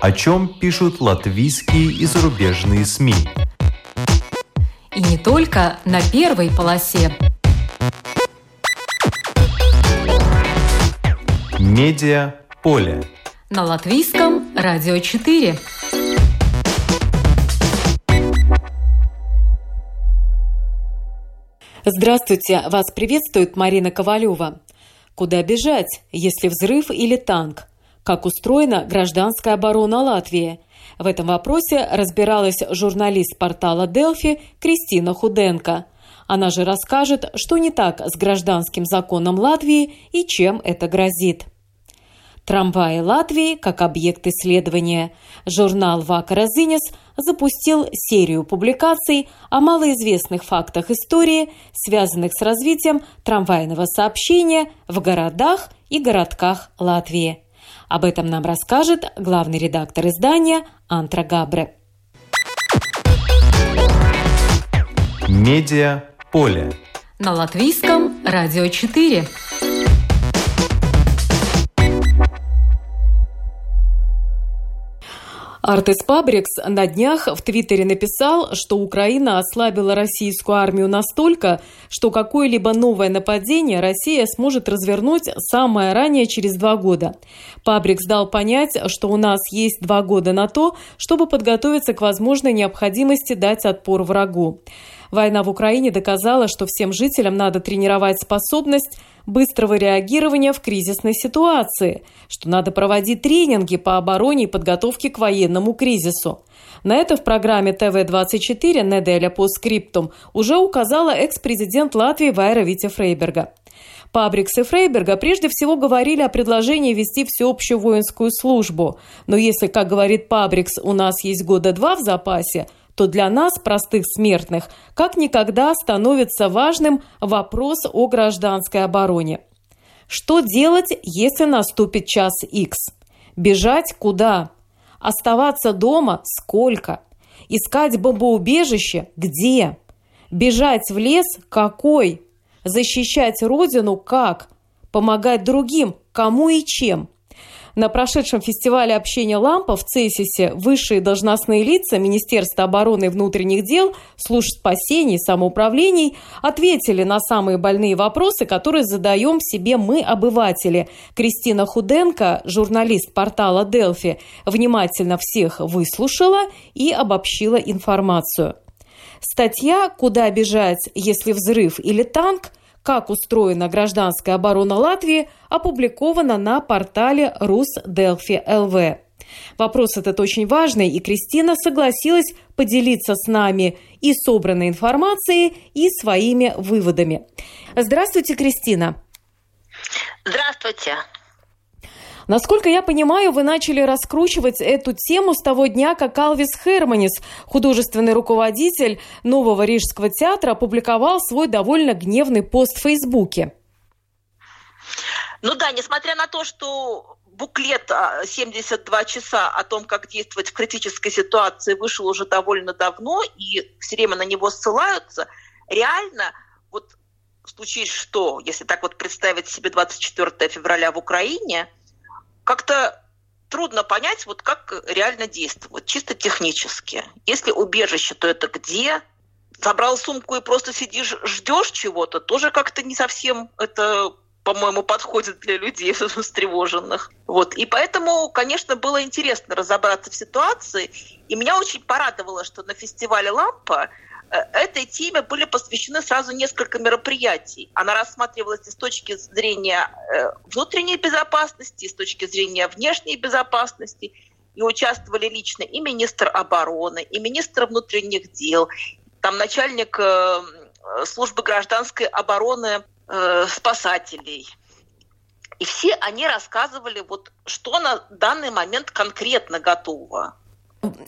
О чем пишут латвийские и зарубежные СМИ. И не только на первой полосе. Медиа поле. На латвийском радио 4. Здравствуйте! Вас приветствует Марина Ковалева. Куда бежать, если взрыв или танк? Как устроена гражданская оборона Латвии? В этом вопросе разбиралась журналист портала «Делфи» Кристина Худенко. Она же расскажет, что не так с гражданским законом Латвии и чем это грозит. Трамваи Латвии как объект исследования. Журнал «Вака Зинес» запустил серию публикаций о малоизвестных фактах истории, связанных с развитием трамвайного сообщения в городах и городках Латвии. Об этом нам расскажет главный редактор издания Антра Габре. Медиа поле. На латвийском радио 4. Артес Пабрикс на днях в Твиттере написал, что Украина ослабила российскую армию настолько, что какое-либо новое нападение Россия сможет развернуть самое ранее через два года. Пабрикс дал понять, что у нас есть два года на то, чтобы подготовиться к возможной необходимости дать отпор врагу. Война в Украине доказала, что всем жителям надо тренировать способность быстрого реагирования в кризисной ситуации, что надо проводить тренинги по обороне и подготовке к военному кризису. На это в программе ТВ-24 «Неделя по скриптум» уже указала экс-президент Латвии Вайра Витя Фрейберга. Пабрикс и Фрейберга прежде всего говорили о предложении вести всеобщую воинскую службу. Но если, как говорит Пабрикс, у нас есть года два в запасе, то для нас, простых смертных, как никогда становится важным вопрос о гражданской обороне. Что делать, если наступит час X? Бежать куда? Оставаться дома сколько? Искать бомбоубежище где? Бежать в лес какой? Защищать родину как? Помогать другим кому и чем? На прошедшем фестивале общения «Лампа» в Цесисе высшие должностные лица Министерства обороны и внутренних дел, служб спасений, самоуправлений ответили на самые больные вопросы, которые задаем себе мы, обыватели. Кристина Худенко, журналист портала «Делфи», внимательно всех выслушала и обобщила информацию. Статья «Куда бежать, если взрыв или танк» как устроена гражданская оборона Латвии, опубликована на портале Рус-Делфи ЛВ. Вопрос этот очень важный, и Кристина согласилась поделиться с нами и собранной информацией, и своими выводами. Здравствуйте, Кристина. Здравствуйте. Насколько я понимаю, вы начали раскручивать эту тему с того дня, как Алвис Херманис, художественный руководитель нового Рижского театра, опубликовал свой довольно гневный пост в Фейсбуке. Ну да, несмотря на то, что буклет 72 а, часа о том, как действовать в критической ситуации, вышел уже довольно давно, и все время на него ссылаются, реально вот случись что, если так вот представить себе 24 февраля в Украине, как-то трудно понять, вот как реально действовать, чисто технически. Если убежище, то это где? Забрал сумку и просто сидишь, ждешь чего-то, тоже как-то не совсем это по-моему, подходит для людей встревоженных. Вот. И поэтому, конечно, было интересно разобраться в ситуации. И меня очень порадовало, что на фестивале «Лампа» Э, этой теме были посвящены сразу несколько мероприятий. Она рассматривалась и с точки зрения э, внутренней безопасности, и с точки зрения внешней безопасности. И участвовали лично и министр обороны, и министр внутренних дел, там начальник э, службы гражданской обороны спасателей. И все они рассказывали, вот, что на данный момент конкретно готово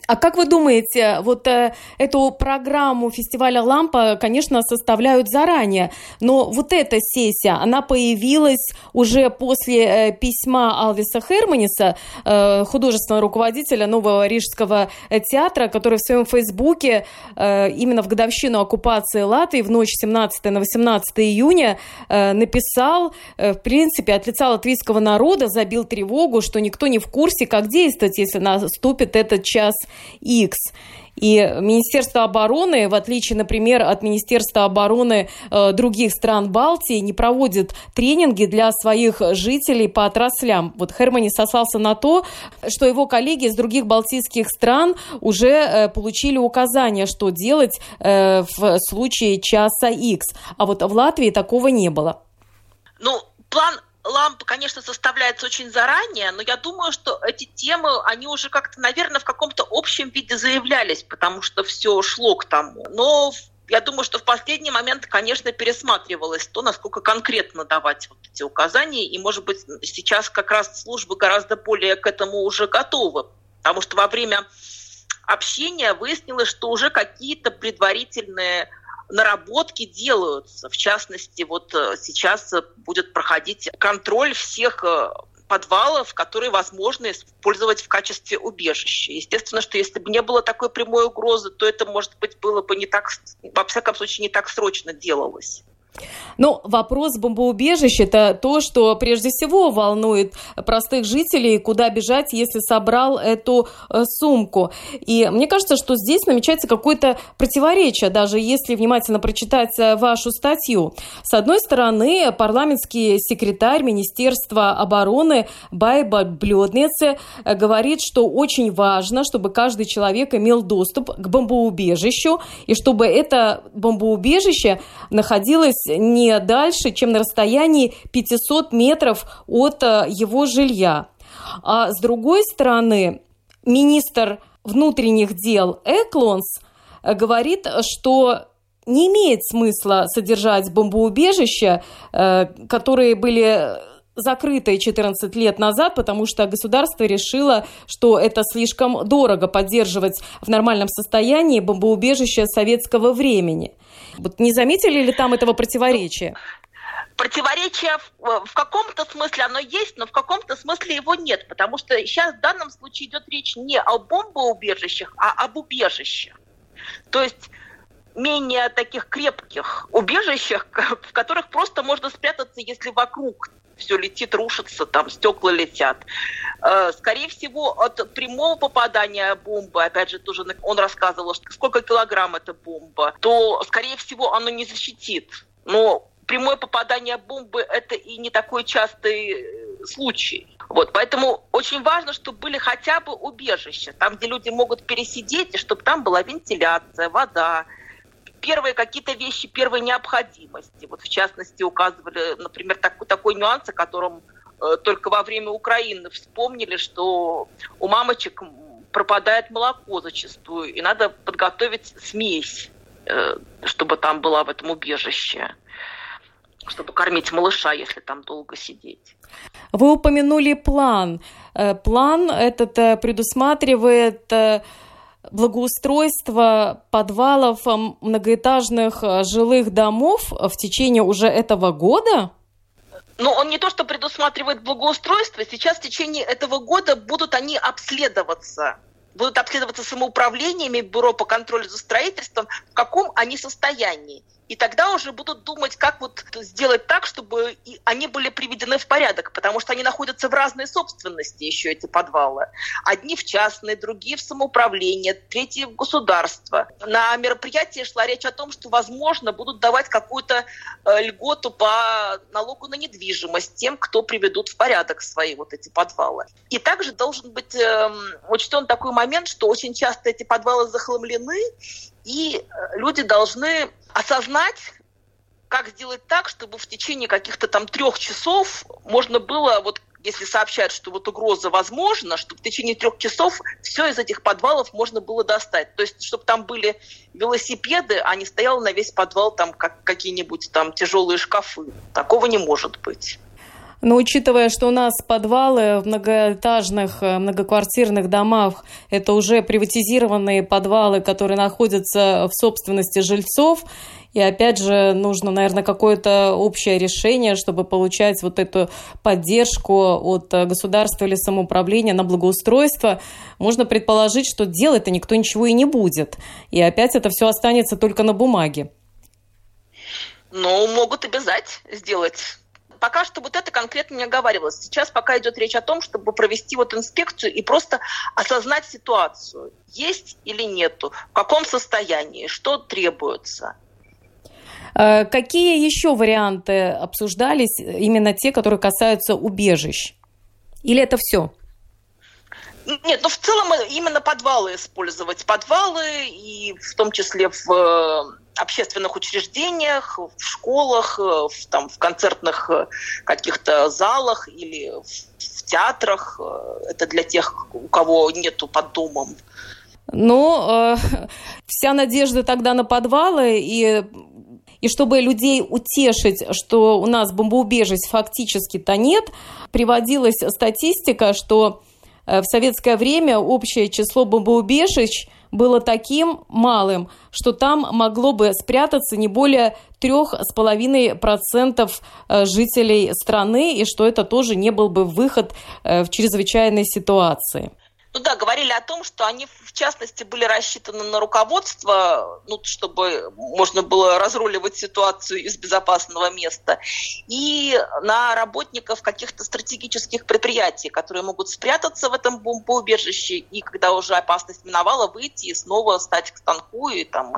А как вы думаете, вот э, эту программу фестиваля «Лампа», конечно, составляют заранее, но вот эта сессия, она появилась уже после э, письма Алвиса Херманиса, э, художественного руководителя Нового Рижского театра, который в своем фейсбуке э, именно в годовщину оккупации Латвии в ночь 17 на 18 июня э, написал, э, в принципе, от лица латвийского народа забил тревогу, что никто не в курсе, как действовать, если наступит этот час час X. И Министерство обороны, в отличие, например, от Министерства обороны э, других стран Балтии, не проводит тренинги для своих жителей по отраслям. Вот Хермани сослался на то, что его коллеги из других балтийских стран уже э, получили указания, что делать э, в случае часа X. А вот в Латвии такого не было. Ну, план лампа, конечно, составляется очень заранее, но я думаю, что эти темы, они уже как-то, наверное, в каком-то общем виде заявлялись, потому что все шло к тому. Но я думаю, что в последний момент, конечно, пересматривалось то, насколько конкретно давать вот эти указания, и, может быть, сейчас как раз службы гораздо более к этому уже готовы, потому что во время общения выяснилось, что уже какие-то предварительные наработки делаются. В частности, вот э, сейчас э, будет проходить контроль всех э, подвалов, которые возможно использовать в качестве убежища. Естественно, что если бы не было такой прямой угрозы, то это, может быть, было бы не так, во всяком случае, не так срочно делалось. Ну, вопрос бомбоубежища – это то, что прежде всего волнует простых жителей, куда бежать, если собрал эту э, сумку. И мне кажется, что здесь намечается какое-то противоречие, даже если внимательно прочитать э, вашу статью. С одной стороны, парламентский секретарь Министерства обороны Байба Бледнице э, говорит, что очень важно, чтобы каждый человек имел доступ к бомбоубежищу, и чтобы это бомбоубежище находилось не дальше, чем на расстоянии 500 метров от э, его жилья. А с другой стороны, министр внутренних дел Эклонс э, говорит, что не имеет смысла содержать бомбоубежища, э, которые были закрытой 14 лет назад, потому что государство решило, что это слишком дорого поддерживать в нормальном состоянии бомбоубежище советского времени. Вот не заметили ли там этого противоречия? Противоречие в, в каком-то смысле оно есть, но в каком-то смысле его нет, потому что сейчас в данном случае идет речь не о бомбоубежищах, а об убежищах. То есть менее таких крепких убежищах, в которых просто можно спрятаться, если вокруг все летит, рушится, там стекла летят. Э, скорее всего, от прямого попадания бомбы, опять же, тоже он рассказывал, сколько килограмм эта бомба, то, скорее всего, оно не защитит. Но прямое попадание бомбы – это и не такой частый э, случай. Вот, поэтому очень важно, чтобы были хотя бы убежища, там, где люди могут пересидеть, и чтобы там была вентиляция, вода, первые какие-то вещи первой необходимости. Вот в частности указывали, например, такой, такой нюанс, о котором э, только во время Украины вспомнили, что у мамочек пропадает молоко зачастую, и надо подготовить смесь, э, чтобы там была в этом убежище, чтобы кормить малыша, если там долго сидеть. Вы упомянули план. Э, план этот э, предусматривает э, благоустройство подвалов многоэтажных э, жилых домов в течение уже этого года? Но он не то, что предусматривает благоустройство, сейчас в течение этого года будут они обследоваться будут обследоваться самоуправлениями Бюро по контролю за строительством, в каком они состоянии и тогда уже будут думать, как вот сделать так, чтобы они были приведены в порядок, потому что они находятся в разной собственности еще, эти подвалы. Одни в частные, другие в самоуправлении, третьи в государство. На мероприятии шла речь о том, что, возможно, будут давать какую-то э, льготу по налогу на недвижимость тем, кто приведут в порядок свои вот эти подвалы. И также должен быть э, учтен такой момент, что очень часто эти подвалы захламлены, и э, люди должны осознать, как сделать так, чтобы в течение каких-то там трех часов можно было, вот если сообщают, что вот угроза возможна, чтобы в течение трех часов все из этих подвалов можно было достать. То есть, чтобы там были велосипеды, а не стоял на весь подвал там как, какие-нибудь там тяжелые шкафы. Такого не может быть. Но учитывая, что у нас подвалы в многоэтажных, э, многоквартирных домах, это уже приватизированные подвалы, которые находятся в собственности жильцов, и опять же, нужно, наверное, какое-то общее решение, чтобы получать вот эту поддержку от э, государства или самоуправления на благоустройство. Можно предположить, что делать-то никто ничего и не будет. И опять это все останется только на бумаге. Ну, могут обязать сделать пока что вот это конкретно не оговаривалось. Сейчас пока идет речь о том, чтобы провести вот инспекцию и просто осознать ситуацию. Есть или нету, в каком состоянии, что требуется. Э, какие еще варианты обсуждались, именно те, которые касаются убежищ? Или это все? Нет, ну в целом именно подвалы использовать. Подвалы и в том числе в э, общественных учреждениях, в школах, э, в, там, в концертных каких-то залах или в театрах. Это для тех, у кого нету под домом. Ну, э, вся надежда тогда на подвалы и и чтобы людей утешить, что у нас бомбоубежищ фактически-то нет, приводилась статистика, что э, в советское время общее число бомбоубежищ было таким малым, что там могло бы спрятаться не более трех с половиной процентов э, жителей страны, и что это тоже не был бы выход э, в чрезвычайной ситуации. Ну да, говорили о том, что они, в частности, были рассчитаны на руководство, ну, чтобы можно было разруливать ситуацию из безопасного места, и на работников каких-то стратегических предприятий, которые могут спрятаться в этом бомбоубежище, и когда уже опасность миновала, выйти и снова стать к станку и там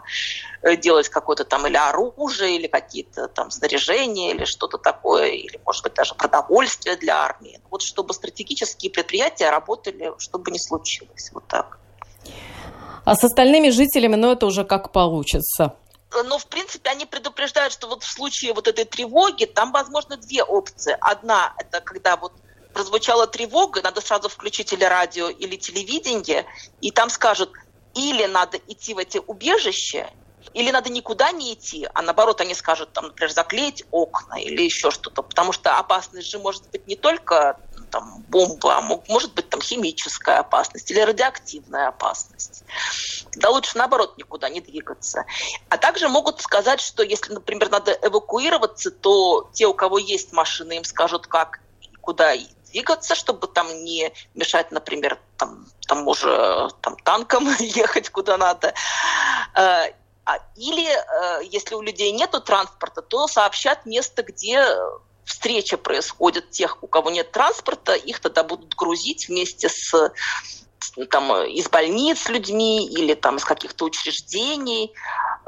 э, делать какое-то там или оружие, или какие-то там снаряжения, или что-то такое, или, может быть, даже продовольствие для армии. Вот чтобы стратегические предприятия работали, чтобы не случилось. Вот так. А с остальными жителями, ну, это уже как получится. Но, в принципе, они предупреждают, что вот в случае вот этой тревоги там, возможно, две опции. Одна – это когда вот прозвучала тревога, надо сразу включить или радио, или телевидение, и там скажут, или надо идти в эти убежища, или надо никуда не идти, а наоборот они скажут, там, например, заклеить окна или еще что-то, потому что опасность же может быть не только там, бомба, а может быть там химическая опасность или радиоактивная опасность. Да лучше наоборот никуда не двигаться. А также могут сказать, что если, например, надо эвакуироваться, то те, у кого есть машины, им скажут, как и куда двигаться, чтобы там не мешать, например, там, тому же там, танкам ехать куда надо. Э, а, или, э, если у людей нет транспорта, то сообщат место, где встреча происходит тех, у кого нет транспорта, их тогда будут грузить вместе с там, из больниц людьми или там из каких-то учреждений,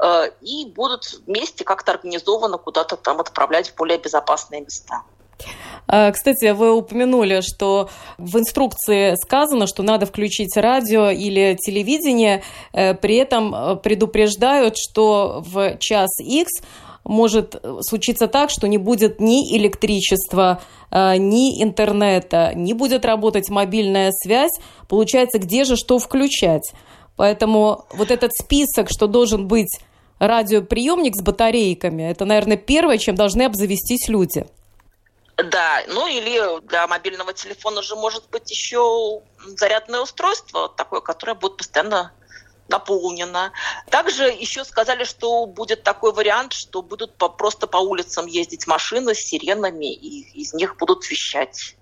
э, и будут вместе как-то организованно куда-то там отправлять в более безопасные места. А, кстати, вы упомянули, что в инструкции сказано, что надо включить радио или телевидение, э, при этом э, предупреждают, что в час X может э, случиться так, что не будет ни электричества, э, ни интернета, не будет работать мобильная связь. Получается, где же что включать? Поэтому вот этот список, что должен быть радиоприемник с батарейками, это, наверное, первое, чем должны обзавестись люди. Да, ну или для мобильного телефона же может быть еще зарядное устройство такое, которое будет постоянно наполнена. Также еще сказали, что будет такой вариант, что будут по, просто по улицам ездить машины с сиренами, и из них будут вещать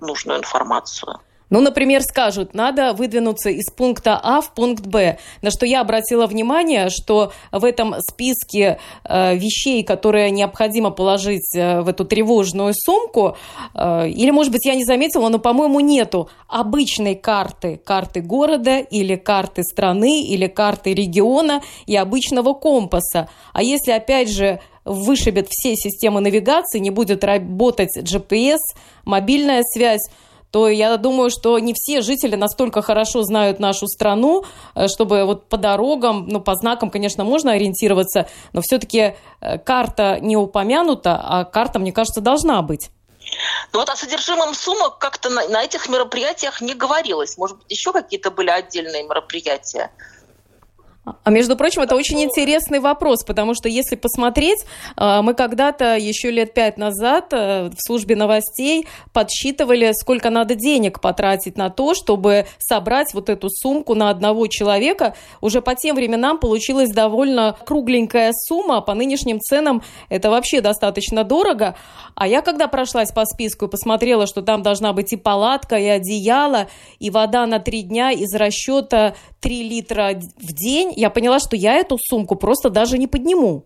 нужную информацию. Ну, например, скажут, надо выдвинуться из пункта А в пункт Б. На что я обратила внимание, что в этом списке э, вещей, которые необходимо положить э, в эту тревожную сумку, э, или, может быть, я не заметила, но, по-моему, нету обычной карты, карты города или карты страны или карты региона и обычного компаса. А если, опять же, вышибет все системы навигации, не будет работать GPS, мобильная связь, то я думаю, что не все жители настолько хорошо знают нашу страну, э, чтобы вот по дорогам, ну, по знакам, конечно, можно ориентироваться, но все-таки э, карта не упомянута, а карта, мне кажется, должна быть. Ну вот о содержимом сумок как-то на, на этих мероприятиях не говорилось. Может быть, еще какие-то были отдельные мероприятия? А между прочим, это очень интересный вопрос, потому что если посмотреть, э, мы когда-то еще лет пять назад э, в службе новостей подсчитывали, сколько надо денег потратить на то, чтобы собрать вот эту сумку на одного человека. Уже по тем временам получилась довольно кругленькая сумма, а по нынешним ценам это вообще достаточно дорого. А я когда прошлась по списку и посмотрела, что там должна быть и палатка, и одеяло, и вода на три дня из расчета 3 литра в день, я поняла, что я эту сумку просто даже не подниму.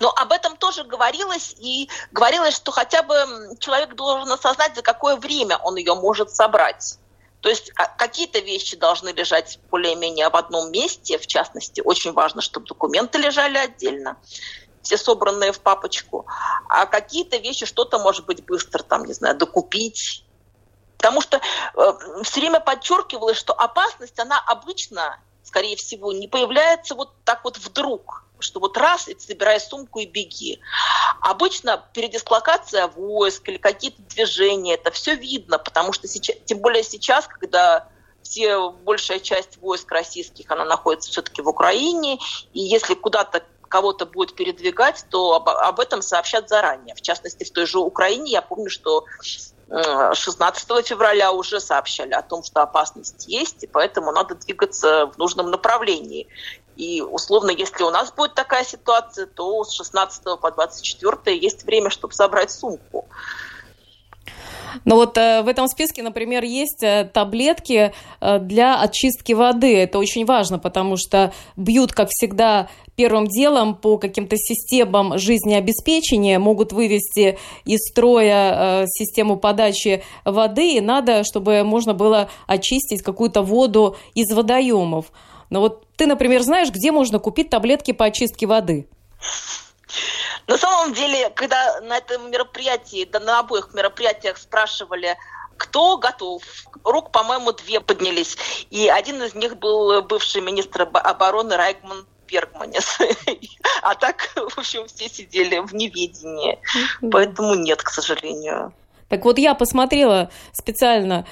Но об этом тоже говорилось, и говорилось, что хотя бы человек должен осознать, за какое время он ее может собрать. То есть а, какие-то вещи должны лежать более-менее в одном месте, в частности, очень важно, чтобы документы лежали отдельно, все собранные в папочку, а какие-то вещи, что-то может быть быстро, там, не знаю, докупить, Потому что э, все время подчеркивалось, что опасность, она обычно, скорее всего, не появляется вот так вот вдруг, что вот раз, и ты собирай сумку и беги. Обычно передислокация войск или какие-то движения, это все видно, потому что сейчас, тем более сейчас, когда все, большая часть войск российских, она находится все-таки в Украине, и если куда-то кого-то будет передвигать, то об, об этом сообщат заранее. В частности, в той же Украине я помню, что 16 февраля уже сообщали о том, что опасность есть, и поэтому надо двигаться в нужном направлении. И условно, если у нас будет такая ситуация, то с 16 по 24 есть время, чтобы собрать сумку. Но вот э, в этом списке, например, есть э, таблетки э, для очистки воды. Это очень важно, потому что бьют, как всегда, первым делом по каким-то системам жизнеобеспечения, могут вывести из строя систему подачи воды, и надо, чтобы можно было очистить какую-то воду из водоемов. Но вот ты, например, знаешь, где можно купить таблетки по очистке воды? На самом деле, когда на этом мероприятии, да на обоих мероприятиях спрашивали, кто готов? Рук, по-моему, две поднялись. И один из них был бывший министр обороны Райкман Бергманис. А так, в общем, все сидели в неведении. Поэтому нет, к сожалению. Так вот, я посмотрела специально.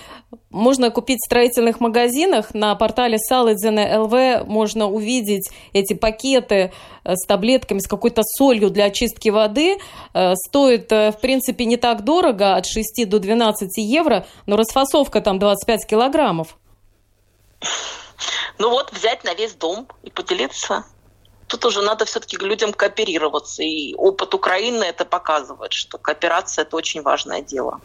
Можно купить в строительных магазинах. На портале Саладзина ЛВ можно увидеть эти пакеты э, с таблетками, с какой-то солью для очистки воды. Э, стоит, э, в принципе, не так дорого, от 6 до 12 евро, но расфасовка там 25 килограммов. Ну вот, взять на весь дом и поделиться тут уже надо все-таки людям кооперироваться. И опыт Украины это показывает, что кооперация это очень важное дело.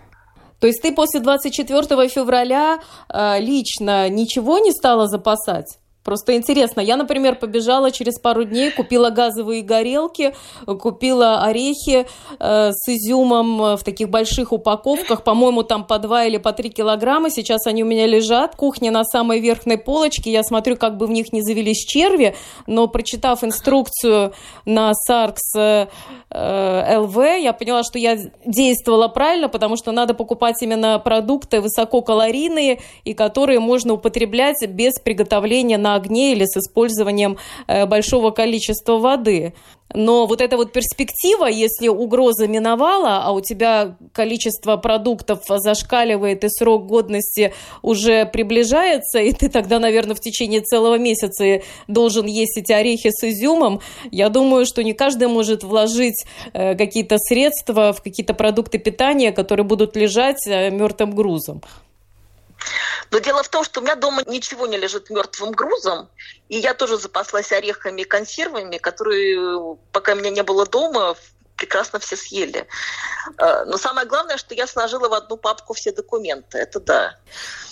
То есть ты после 24 февраля э, лично ничего не стала запасать? Просто интересно. Я, например, побежала через пару дней, купила газовые горелки, купила орехи э, с изюмом в таких больших упаковках. По-моему, там по 2 или по 3 килограмма. Сейчас они у меня лежат. Кухня на самой верхней полочке. Я смотрю, как бы в них не завелись черви. Но прочитав инструкцию на Саркс э, ЛВ, я поняла, что я действовала правильно, потому что надо покупать именно продукты высококалорийные и которые можно употреблять без приготовления на огне или с использованием э, большого количества воды. Но вот эта вот перспектива, если угроза миновала, а у тебя количество продуктов зашкаливает и срок годности уже приближается, и ты тогда, наверное, в течение целого месяца должен есть эти орехи с изюмом, я думаю, что не каждый может вложить э, какие-то средства в какие-то продукты питания, которые будут лежать э, мертвым грузом. Но дело в том, что у меня дома ничего не лежит мертвым грузом, и я тоже запаслась орехами и консервами, которые, пока меня не было дома, прекрасно все съели. Э, но самое главное, что я сложила в одну папку все документы. Это да.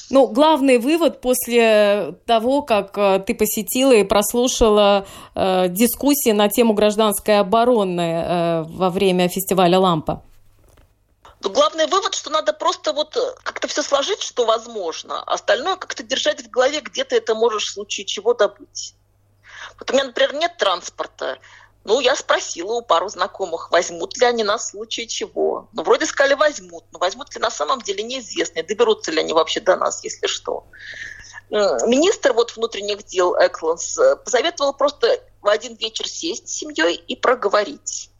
Ну, главный вывод после того, как э, ты посетила и прослушала э, дискуссии на тему гражданской обороны э, во время фестиваля «Лампа». Но главный вывод, что надо просто вот э, как-то все сложить, что возможно, а остальное как-то держать в голове, где ты это можешь в случае чего добыть. Вот у меня, например, нет транспорта. Ну, я спросила у пару знакомых, возьмут ли они нас в случае чего. Ну, вроде сказали, возьмут. Но возьмут ли на самом деле неизвестно. Доберутся ли они вообще до нас, если что. Министр вот внутренних дел Экланс э, посоветовал просто в один вечер сесть с семьей и проговорить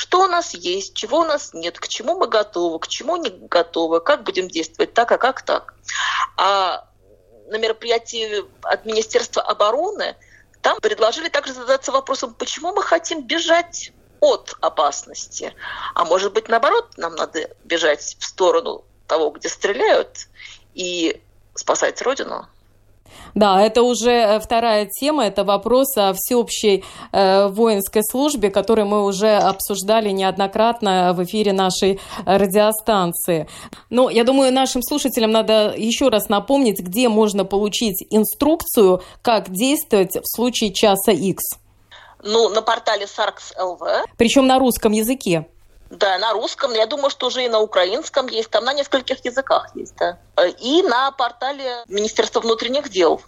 что у нас есть, чего у нас нет, к чему мы готовы, к чему не готовы, как будем действовать так, а как так. А на мероприятии от Министерства обороны, там предложили также задаться вопросом, почему мы хотим бежать от опасности. А может быть, наоборот, нам надо бежать в сторону того, где стреляют, и спасать Родину. Да, это уже э, вторая тема, это вопрос о всеобщей э, воинской службе, который мы уже обсуждали неоднократно в эфире нашей радиостанции. Но я думаю, нашим слушателям надо еще раз напомнить, где можно получить инструкцию, как действовать в случае часа X. Ну, на портале Саркс ЛВ. Причем на русском языке. Да, на русском, я думаю, что уже и на украинском есть, там на нескольких языках есть, да. И на портале Министерства внутренних дел.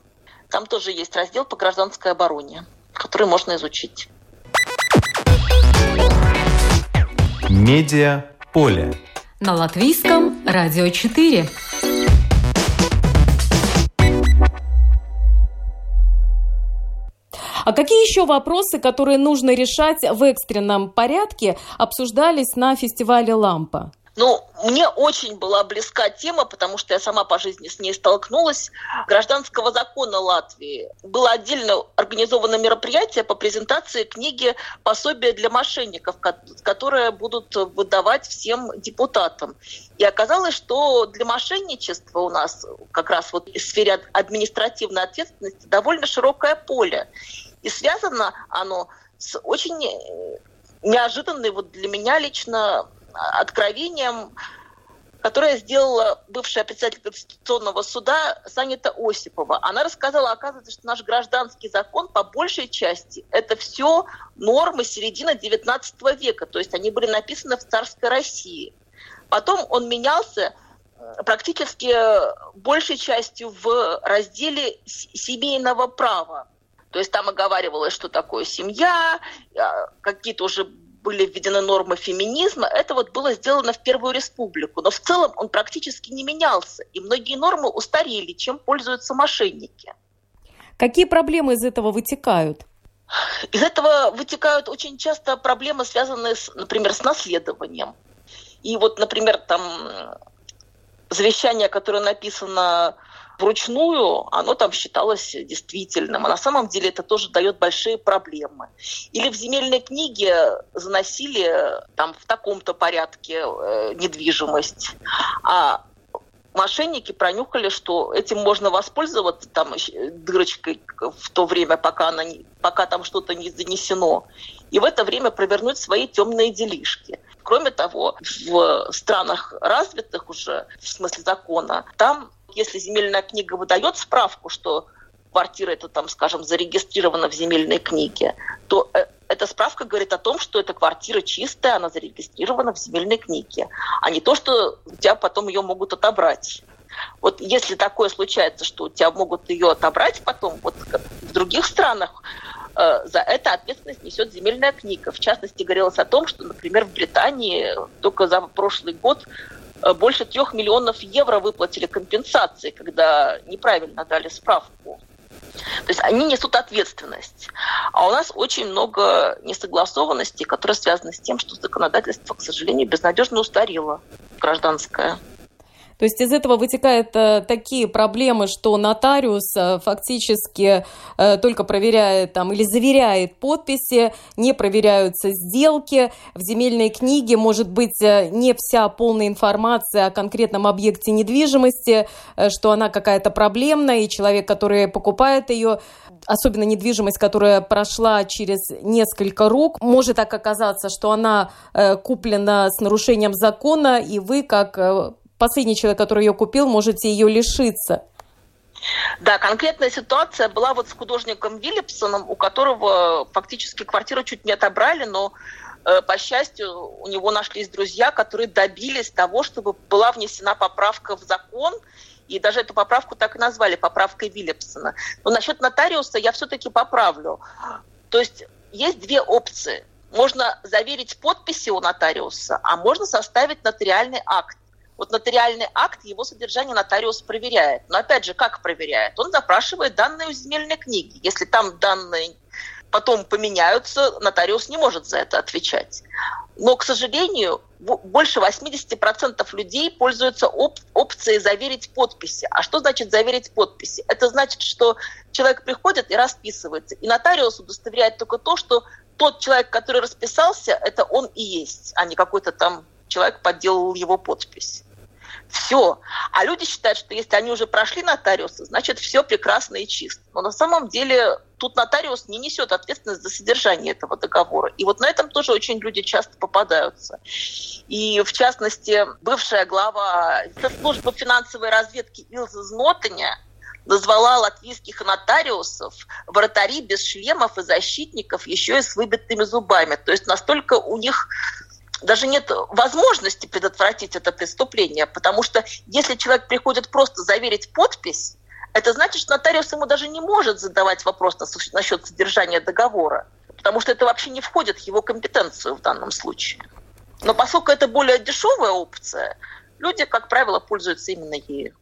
Там тоже есть раздел по гражданской обороне, который можно изучить. Медиа поле. На латвийском радио 4. А какие еще вопросы, которые нужно решать в экстренном порядке, обсуждались на фестивале «Лампа»? Ну, мне очень была близка тема, потому что я сама по жизни с ней столкнулась. Гражданского закона Латвии было отдельно организовано мероприятие по презентации книги «Пособие для мошенников», которые будут выдавать всем депутатам. И оказалось, что для мошенничества у нас как раз вот в сфере административной ответственности довольно широкое поле. И связано оно с очень э, неожиданной вот для меня лично откровением, которое сделала бывшая председатель Конституционного суда Санита Осипова. Она рассказала, оказывается, что наш гражданский закон по большей части это все нормы середины XIX века, то есть они были написаны в царской России. Потом он менялся э, практически большей частью в разделе семейного права. То есть там оговаривалось, что такое семья, а, какие-то уже были введены нормы феминизма, это вот было сделано в Первую Республику. Но в целом он практически не менялся, и многие нормы устарели, чем пользуются мошенники. Какие проблемы из этого вытекают? Из этого вытекают очень часто проблемы, связанные, с, например, с наследованием. И вот, например, там завещание, которое написано вручную, оно там считалось действительным. А на самом деле это тоже дает большие проблемы. Или в земельной книге заносили там в таком-то порядке э, недвижимость, а мошенники пронюхали, что этим можно воспользоваться там дырочкой в то время, пока, она пока там что-то не занесено, и в это время провернуть свои темные делишки. Кроме того, в странах развитых уже, в смысле закона, там если земельная книга выдает справку, что квартира это там, скажем, зарегистрирована в земельной книге, то э, эта справка говорит о том, что эта квартира чистая, она зарегистрирована в земельной книге, а не то, что у тебя потом ее могут отобрать. Вот если такое случается, что у тебя могут ее отобрать потом, вот в других странах э, за это ответственность несет земельная книга. В частности, говорилось о том, что, например, в Британии только за прошлый год больше трех миллионов евро выплатили компенсации, когда неправильно дали справку. То есть они несут ответственность. А у нас очень много несогласованностей, которые связаны с тем, что законодательство, к сожалению, безнадежно устарело гражданское. То есть из этого вытекают э, такие проблемы, что нотариус э, фактически э, только проверяет там или заверяет подписи, не проверяются сделки. В земельной книге может быть не вся полная информация о конкретном объекте недвижимости, что она какая-то проблемная, и человек, который покупает ее, особенно недвижимость, которая прошла через несколько рук, может так оказаться, что она куплена с нарушением закона, и вы, как последний человек, который ее купил, можете ее лишиться. Да, конкретная ситуация была вот с художником Виллипсоном, у которого фактически квартиру чуть не отобрали, но э, по счастью, у него нашлись друзья, которые добились того, чтобы была внесена поправка в закон, и даже эту поправку так и назвали, поправкой Виллипсона. Но насчет нотариуса я все-таки поправлю. То есть есть две опции. Можно заверить подписи у нотариуса, а можно составить нотариальный акт. Вот нотариальный акт, его содержание нотариус проверяет. Но опять же, как проверяет? Он запрашивает данные у земельной книги. Если там данные потом поменяются, нотариус не может за это отвечать. Но, к сожалению, больше 80% людей пользуются оп опцией заверить подписи. А что значит заверить подписи? Это значит, что человек приходит и расписывается. И нотариус удостоверяет только то, что тот человек, который расписался, это он и есть, а не какой-то там человек подделал его подпись. Все. А люди считают, что если они уже прошли нотариуса, значит, все прекрасно и чисто. Но на самом деле тут нотариус не несет ответственность за содержание этого договора. И вот на этом тоже очень люди часто попадаются. И, в частности, бывшая глава службы финансовой разведки Илза Знотаня назвала латвийских нотариусов вратари без шлемов и защитников еще и с выбитыми зубами. То есть настолько у них даже нет возможности предотвратить это преступление, потому что если человек приходит просто заверить подпись, это значит, что нотариус ему даже не может задавать вопрос насчет содержания договора, потому что это вообще не входит в его компетенцию в данном случае. Но поскольку это более дешевая опция, люди, как правило, пользуются именно ею.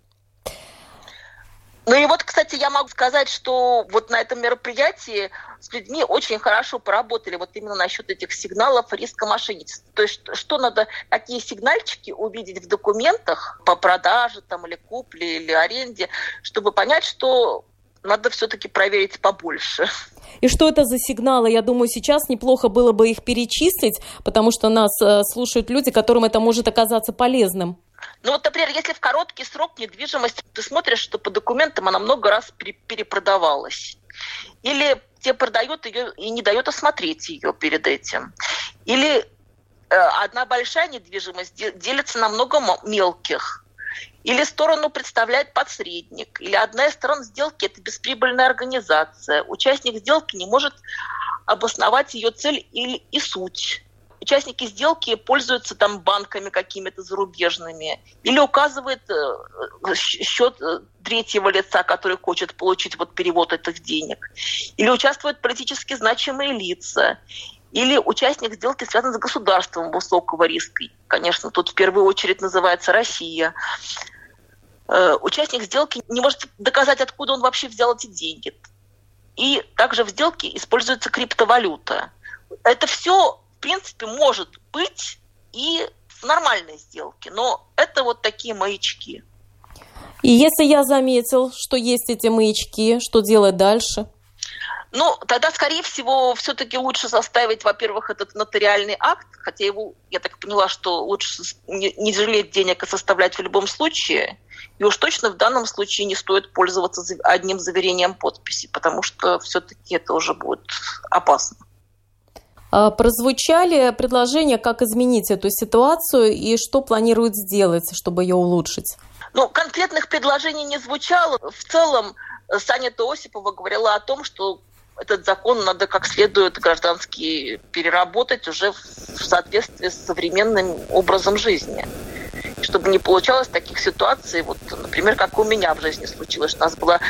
Ну и вот, кстати, я могу сказать, что вот на этом мероприятии с людьми очень хорошо поработали вот именно насчет этих сигналов риска мошенничества. То есть что надо, какие сигнальчики увидеть в документах по продаже там, или купле, или аренде, чтобы понять, что надо все-таки проверить побольше. И что это за сигналы? Я думаю, сейчас неплохо было бы их перечислить, потому что нас э, слушают люди, которым это может оказаться полезным. Ну вот, например, если в короткий срок недвижимость, ты смотришь, что по документам она много раз перепродавалась. Или тебе продают ее и не дает осмотреть ее перед этим. Или э, одна большая недвижимость делится на много мелких. Или сторону представляет подсредник. Или одна из сторон сделки – это бесприбыльная организация. Участник сделки не может обосновать ее цель или и суть участники сделки пользуются там банками какими-то зарубежными или указывает э, счет э, третьего лица, который хочет получить вот перевод этих денег, или участвуют политически значимые лица, или участник сделки связан с государством высокого риска. Конечно, тут в первую очередь называется Россия. Э, участник сделки не может доказать, откуда он вообще взял эти деньги. И также в сделке используется криптовалюта. Это все принципе, может быть и в нормальной сделке, но это вот такие маячки. И если я заметил, что есть эти маячки, что делать дальше? Ну, тогда, скорее всего, все-таки лучше составить, во-первых, этот нотариальный акт, хотя его, я так поняла, что лучше не, не жалеть денег и составлять в любом случае. И уж точно в данном случае не стоит пользоваться одним заверением подписи, потому что все-таки это уже будет опасно. А, прозвучали предложения, как изменить эту ситуацию и что планируют сделать, чтобы ее улучшить? Ну, конкретных предложений не звучало. В целом, Саня Осипова говорила о том, что этот закон надо как следует гражданский переработать уже в соответствии с современным образом жизни чтобы не получалось таких ситуаций, вот, например, как у меня в жизни случилось, у нас была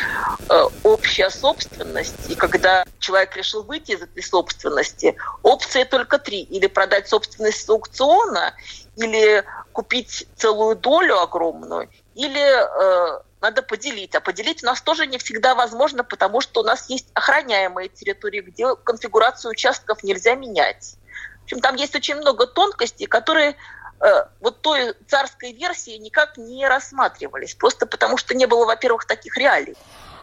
э, общая собственность, и когда человек решил выйти из этой собственности, опции только три. Или продать собственность с аукциона, или купить целую долю огромную, или э, надо поделить. А поделить у нас тоже не всегда возможно, потому что у нас есть охраняемые территории, где конфигурацию участков нельзя менять. В общем, там есть очень много тонкостей, которые Э, вот той царской версии никак не рассматривались, просто потому что не было, во-первых, таких реалий.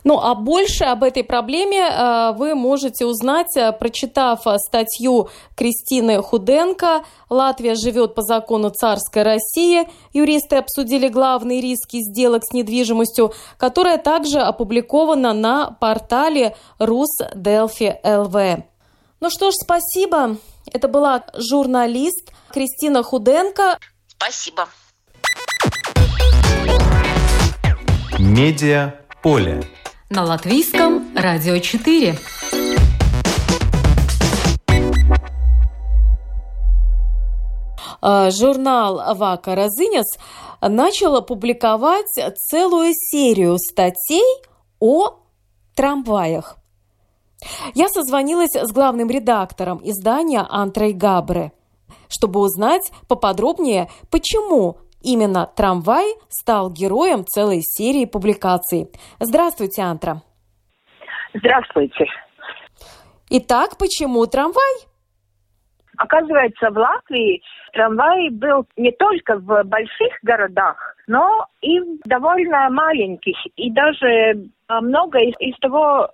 Ну, а больше об этой проблеме э, вы можете узнать, э, прочитав статью Кристины Худенко «Латвия живет по закону царской России». Юристы обсудили главные риски сделок с недвижимостью, которая также опубликована на портале РусДелфи.ЛВ. Ну что ж, спасибо. Это была журналист Кристина Худенко. Спасибо. Медиа поле. На латвийском радио 4. А, журнал «Вака Розынес» начал публиковать целую серию статей о трамваях. Я созвонилась с главным редактором издания Антрей Габре, чтобы узнать поподробнее, почему именно «Трамвай» стал героем целой серии публикаций. Здравствуйте, Антра. Здравствуйте. Итак, почему «Трамвай»? Оказывается, в Латвии трамвай был не только в больших городах, но и в довольно маленьких. И даже много из, из того,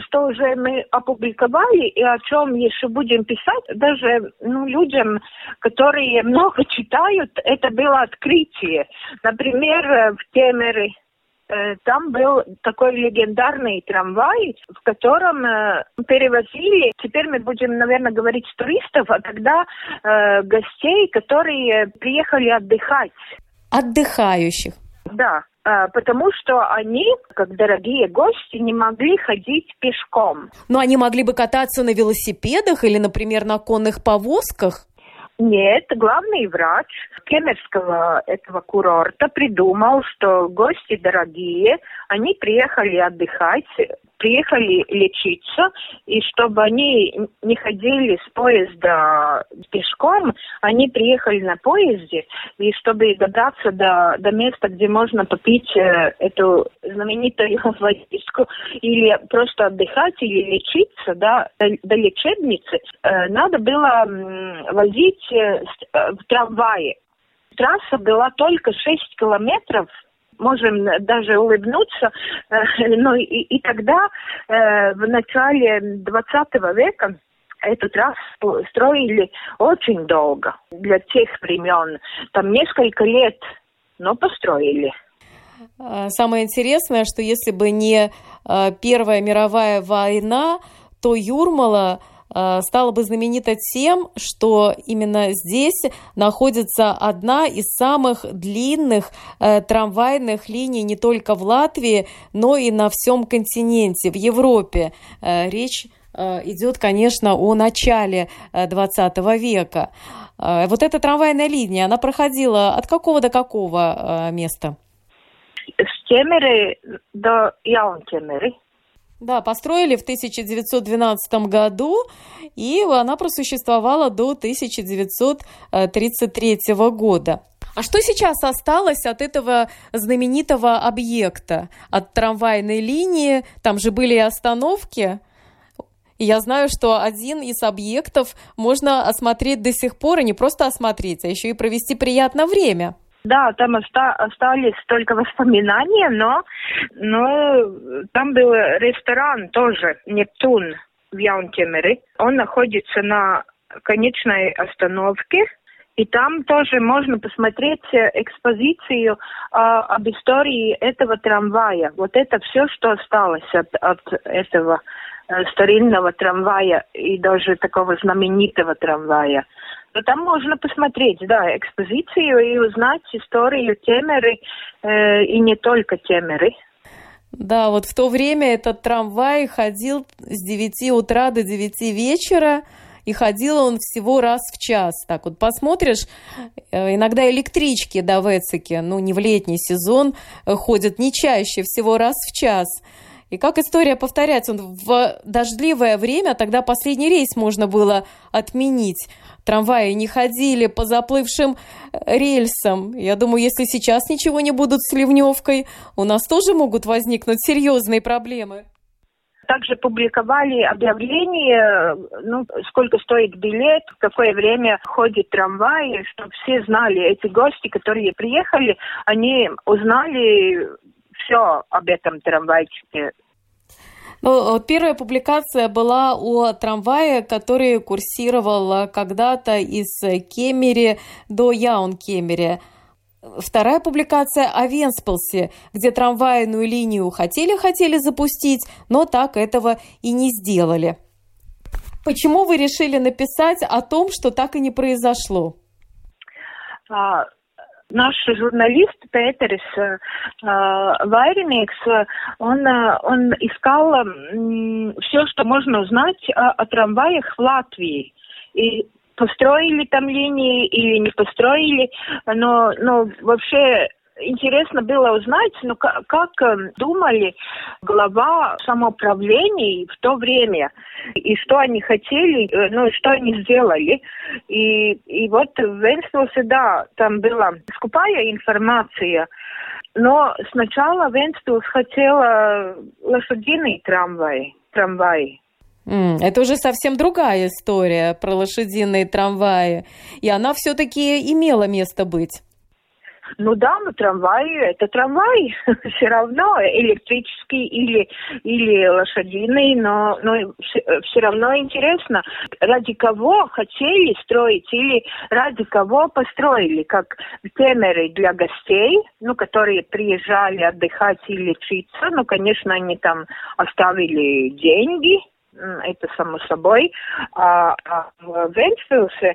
что уже мы опубликовали и о чем еще будем писать, даже ну, людям, которые много читают, это было открытие. Например, в Темере Э, там был такой легендарный трамвай, в котором э, перевозили, теперь мы будем, наверное, говорить туристов, а тогда э, гостей, которые приехали отдыхать. Отдыхающих. Да, э, потому что они, как дорогие гости, не могли ходить пешком. Но они могли бы кататься на велосипедах или, например, на конных повозках? Нет, главный врач Кемерского этого курорта придумал, что гости дорогие, они приехали отдыхать, приехали лечиться, и чтобы они не ходили с поезда пешком, они приехали на поезде, и чтобы добраться до, до места, где можно попить э, эту знаменитую водичку, или просто отдыхать, или лечиться, да, до, до лечебницы, э, надо было возить э, в трамвае. Трасса была только 6 километров можем даже улыбнуться. Э, ну и, и тогда, э, в начале 20 века, эту трассу строили очень долго для тех времен. Там несколько лет, но построили. А, самое интересное, что если бы не а, Первая мировая война, то Юрмала стала бы знаменита тем, что именно здесь находится одна из самых длинных э, трамвайных линий не только в Латвии, но и на всем континенте, в Европе. Э, речь идет, конечно, о начале 20 века. Вот эта трамвайная линия, она проходила от какого до какого места? С Темеры до Яунтемеры. Да, построили в 1912 году, и она просуществовала до 1933 года. А что сейчас осталось от этого знаменитого объекта, от трамвайной линии? Там же были и остановки. Я знаю, что один из объектов можно осмотреть до сих пор, и не просто осмотреть, а еще и провести приятное время. Да, там оста остались только воспоминания, но, но там был ресторан тоже, Нептун в Яунтемере. Он находится на конечной остановке, и там тоже можно посмотреть экспозицию э, об истории этого трамвая. Вот это все, что осталось от, от этого э, старинного трамвая и даже такого знаменитого трамвая. Но там можно посмотреть, да, экспозицию и узнать историю Темеры, э, и не только Темеры. Да, вот в то время этот трамвай ходил с 9 утра до 9 вечера, и ходил он всего раз в час. Так вот посмотришь, э, иногда электрички до Вецеки, ну не в летний сезон, э, ходят не чаще, всего раз в час. И как история повторяется, в дождливое время тогда последний рейс можно было отменить. Трамваи не ходили по заплывшим э, рельсам. Я думаю, если сейчас ничего не будут с ливневкой, у нас тоже могут возникнуть серьезные проблемы. Также публиковали объявление, ну, сколько стоит билет, в какое время ходит трамвай, чтобы все знали, эти гости, которые приехали, они узнали все об этом трамвайчике. Ну, первая публикация была о трамвае, который курсировал когда-то из Кемери до Яун-Кемери. Вторая публикация о Венспилсе, где трамвайную линию хотели-хотели запустить, но так этого и не сделали. Почему вы решили написать о том, что так и не произошло? Наш журналист Петерис э, Вайренекс, он, э, он искал э, все, что можно узнать о, о трамваях в Латвии. И построили там линии или не построили, но, но вообще интересно было узнать, ну, как, как эм, думали глава самоуправлений в то время, и что они хотели, э, ну, что они сделали. И, и вот в Венспилсе, да, там была скупая информация, но сначала Венспилс хотела лошадиный трамвай, трамвай. Это уже совсем другая история про лошадиные трамваи. И она все-таки имела место быть. Ну да, но трамвай это трамвай, все равно электрический или, или лошадиный, но, но все, равно интересно, ради кого хотели строить или ради кого построили, как темеры для гостей, ну, которые приезжали отдыхать и лечиться, ну, конечно, они там оставили деньги, это само собой, а, а в Вентспилсе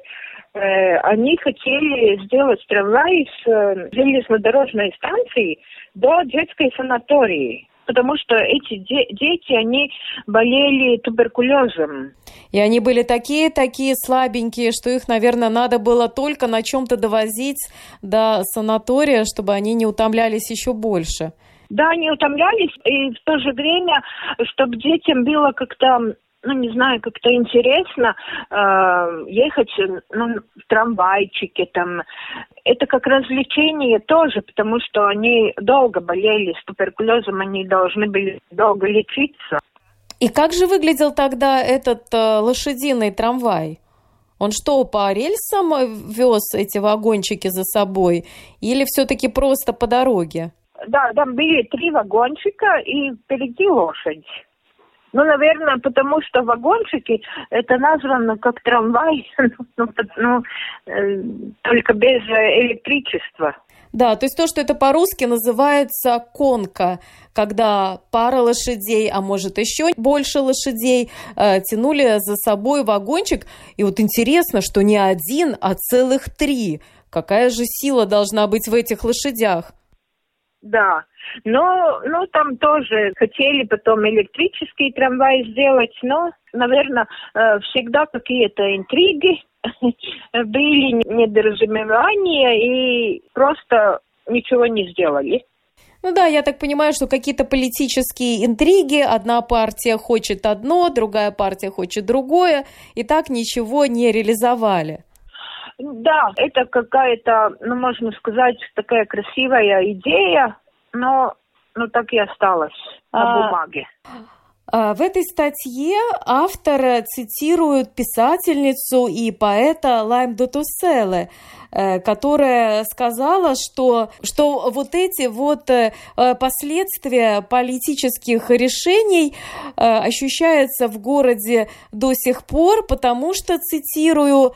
Э, они хотели сделать трамвай с э, железнодорожной станции до детской санатории потому что эти де- дети, они болели туберкулезом. И они были такие-такие слабенькие, что их, наверное, надо было только на чем-то довозить до санатория, чтобы они не утомлялись еще больше. Да, они утомлялись, и в то же время, чтобы детям было как-то ну, не знаю, как-то интересно э, ехать ну, в трамвайчике там. Это как развлечение тоже, потому что они долго болели с туберкулезом, они должны были долго лечиться. И как же выглядел тогда этот э, лошадиный трамвай? Он что, по рельсам вез эти вагончики за собой или все-таки просто по дороге? Да, там были три вагончика и впереди лошадь. Ну, наверное, потому что вагончики это названо как трамвай, ну, ну, э, только без электричества. Да, то есть то, что это по-русски называется конка, когда пара лошадей, а может еще больше лошадей, э, тянули за собой вагончик. И вот интересно, что не один, а целых три. Какая же сила должна быть в этих лошадях? Да, но, ну, там тоже хотели потом электрический трамвай сделать, но, наверное, э, всегда какие-то интриги были, недоразумевания, и просто ничего не сделали. Ну да, я так понимаю, что какие-то политические интриги, одна партия хочет одно, другая партия хочет другое, и так ничего не реализовали. Да, это какая-то, ну, можно сказать, такая красивая идея, но, но так и осталось на а... бумаге. А, в этой статье автор цитирует писательницу и поэта Лайм Дотуселе, э, которая сказала, что, что вот эти вот э, последствия политических решений э, ощущаются в городе до сих пор, потому что, цитирую,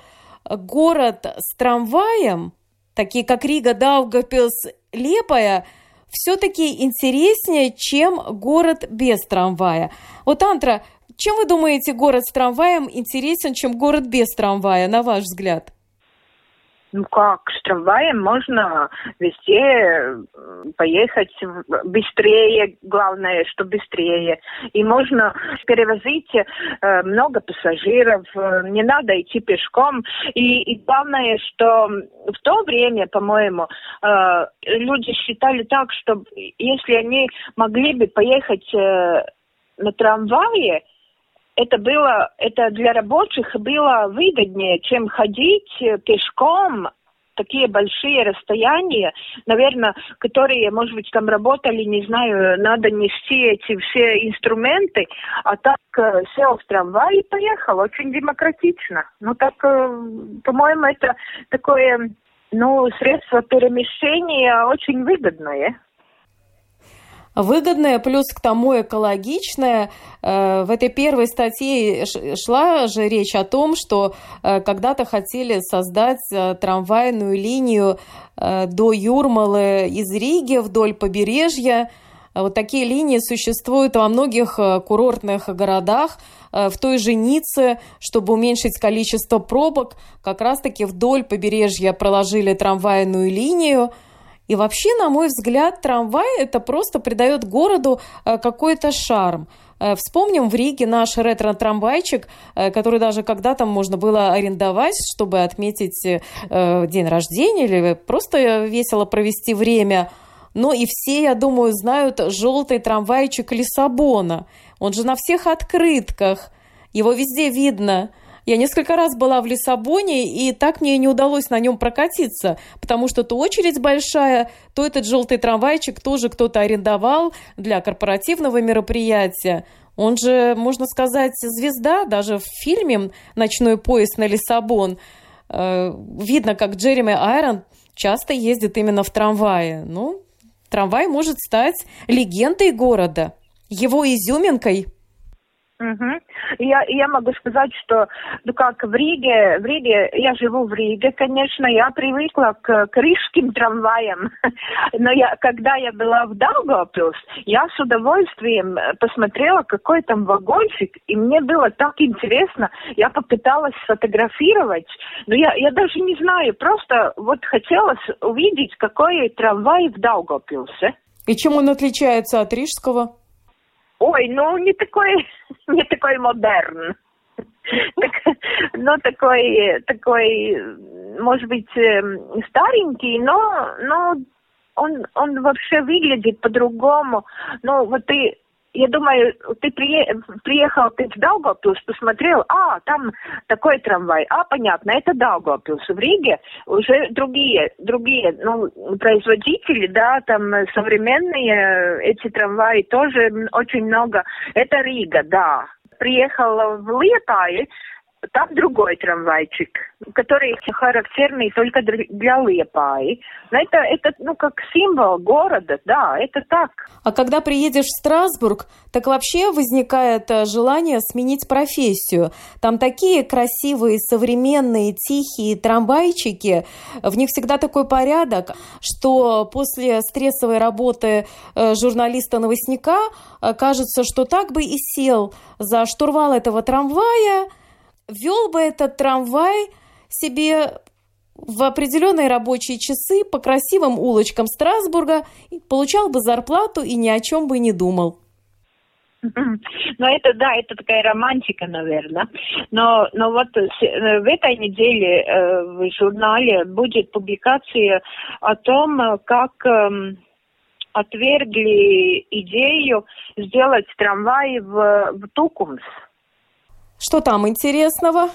город с трамваем, такие как Рига, Даугавпилс, Лепая, все-таки интереснее, чем город без трамвая. Вот, Антра, чем вы думаете, город с трамваем интересен, чем город без трамвая, на ваш взгляд? Ну как, с трамваем можно везде поехать быстрее, главное, что быстрее. И можно перевозить э, много пассажиров, э, не надо идти пешком. И, и главное, что в то время, по-моему, э, люди считали так, что если они могли бы поехать э, на трамвае, это было, это для рабочих было выгоднее, чем ходить пешком такие большие расстояния, наверное, которые, может быть, там работали, не знаю, надо нести эти все инструменты, а так э, сел в трамвай и поехал, очень демократично. Ну так, э, по-моему, это такое, ну, средство перемещения очень выгодное выгодное, плюс к тому экологичное. Э, в этой первой статье шла же речь о том, что э, когда-то хотели создать э, трамвайную линию до Юрмалы из Риги вдоль побережья. Вот такие линии существуют во многих курортных городах, в той же Ницце, чтобы уменьшить количество пробок, как раз-таки вдоль побережья проложили трамвайную линию – и вообще, на мой взгляд, трамвай это просто придает городу э, какой-то шарм. Э, вспомним в Риге наш ретро-трамвайчик, э, который даже когда-то можно было арендовать, чтобы отметить день рождения или просто весело провести время. Но и все, я думаю, знают желтый трамвайчик Лиссабона. Он же на всех открытках. Его везде видно. Я несколько раз была в Лиссабоне, и так мне и не удалось на нем прокатиться, потому что то очередь большая, то этот желтый трамвайчик тоже кто-то арендовал для корпоративного мероприятия. Он же, можно сказать, звезда, даже в фильме «Ночной поезд на Лиссабон». Э, видно, как Джереми Айрон часто ездит именно в трамвае. Ну, трамвай может стать легендой города, его изюминкой – Угу. Я, я могу сказать, что, ну как в Риге, в Риге, я живу в Риге, конечно, я привыкла к, к рижским трамваям, но я, когда я была в Даугавпилс, я с удовольствием посмотрела, какой там вагончик, и мне было так интересно, я попыталась сфотографировать, но я, я даже не знаю, просто вот хотелось увидеть, какой трамвай в Даугавпилсе. И чем он отличается от рижского? Ой, ну не такой, не такой модерн. ну, такой, такой, может быть, эм, старенький, но, но он, он вообще выглядит по-другому. Ну, вот ты я думаю, ты приехал, ты в Даугавпилс, посмотрел, а, там такой трамвай, а, понятно, это Даугавпилс. В Риге уже другие, другие, ну, производители, да, там современные эти трамваи тоже очень много. Это Рига, да. Приехал в Лиепае, там другой трамвайчик, который характерный только для Лепаи. Это, это, ну, как символ города, да, это так. А когда приедешь в Страсбург, так вообще возникает э, желание сменить профессию. Там такие красивые, современные, тихие трамвайчики, в них всегда такой порядок, что после стрессовой работы э, журналиста-новостника э, кажется, что так бы и сел за штурвал этого трамвая – вел бы этот трамвай себе в определенные рабочие часы по красивым улочкам Страсбурга, получал бы зарплату и ни о чем бы не думал. Ну, это, да, это такая романтика, наверное. Но, но вот э, в этой неделе э, в журнале будет публикация о том, э, как э, отвергли идею сделать трамвай в, в Тукумс. Что там интересного?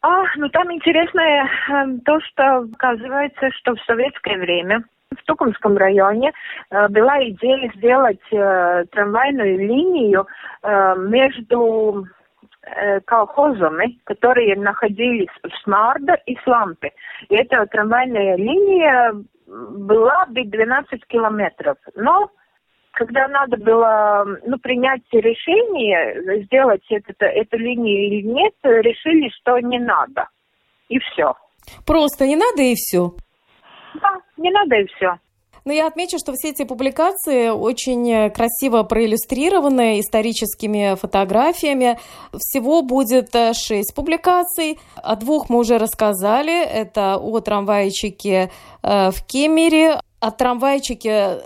А, ну там интересное э, то, что оказывается, что в советское время в Тукумском районе э, была идея сделать э, трамвайную линию э, между э, колхозами, которые находились в Смарда и Слампе. И эта трамвайная линия была бы 12 километров. Но когда надо было ну, принять решение, сделать это, эту линию или нет, решили, что не надо. И все. Просто не надо и все? Да, не надо и все. Но я отмечу, что все эти публикации очень красиво проиллюстрированы историческими фотографиями. Всего будет э, шесть публикаций. О двух мы уже рассказали. Это о трамвайчике э, в Кемере, о трамвайчике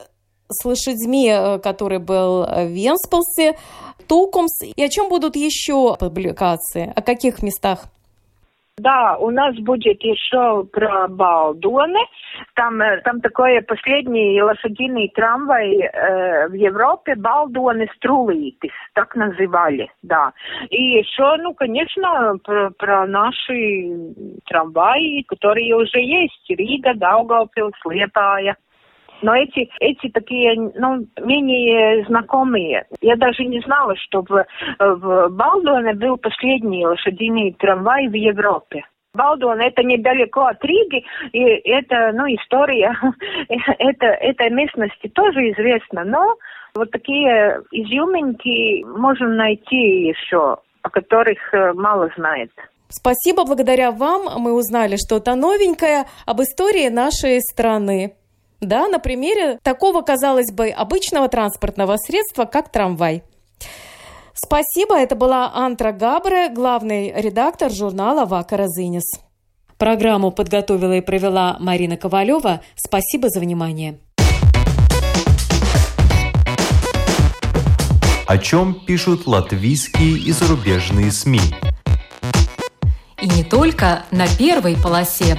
с лошадьми, э, который был в Венспилсе, Тукумс. И о чем будут еще публикации? О каких местах? Да, у нас будет еще про Балдоны. Там, э, там такой последний лошадиный трамвай э, в Европе, Балдоны Струлитис, так называли, да. И еще, ну, конечно, про, про наши трамваи, которые уже есть, Рига, Даугавпилс, Лепая но эти, эти такие, ну, менее знакомые. Я даже не знала, что в, в Балдуане был последний лошадиный трамвай в Европе. Балдуан это недалеко от Риги, и это, ну, история это, этой местности тоже известна, но вот такие изюминки можно найти еще, о которых э, мало знает. Спасибо, благодаря вам мы узнали что-то новенькое об истории нашей страны. Да, на примере такого, казалось бы, обычного транспортного средства, как трамвай. Спасибо, это была Антра Габре, главный редактор журнала «Вака Розынис». Программу подготовила и провела Марина Ковалева. Спасибо за внимание. О чем пишут латвийские и зарубежные СМИ? И не только на первой полосе.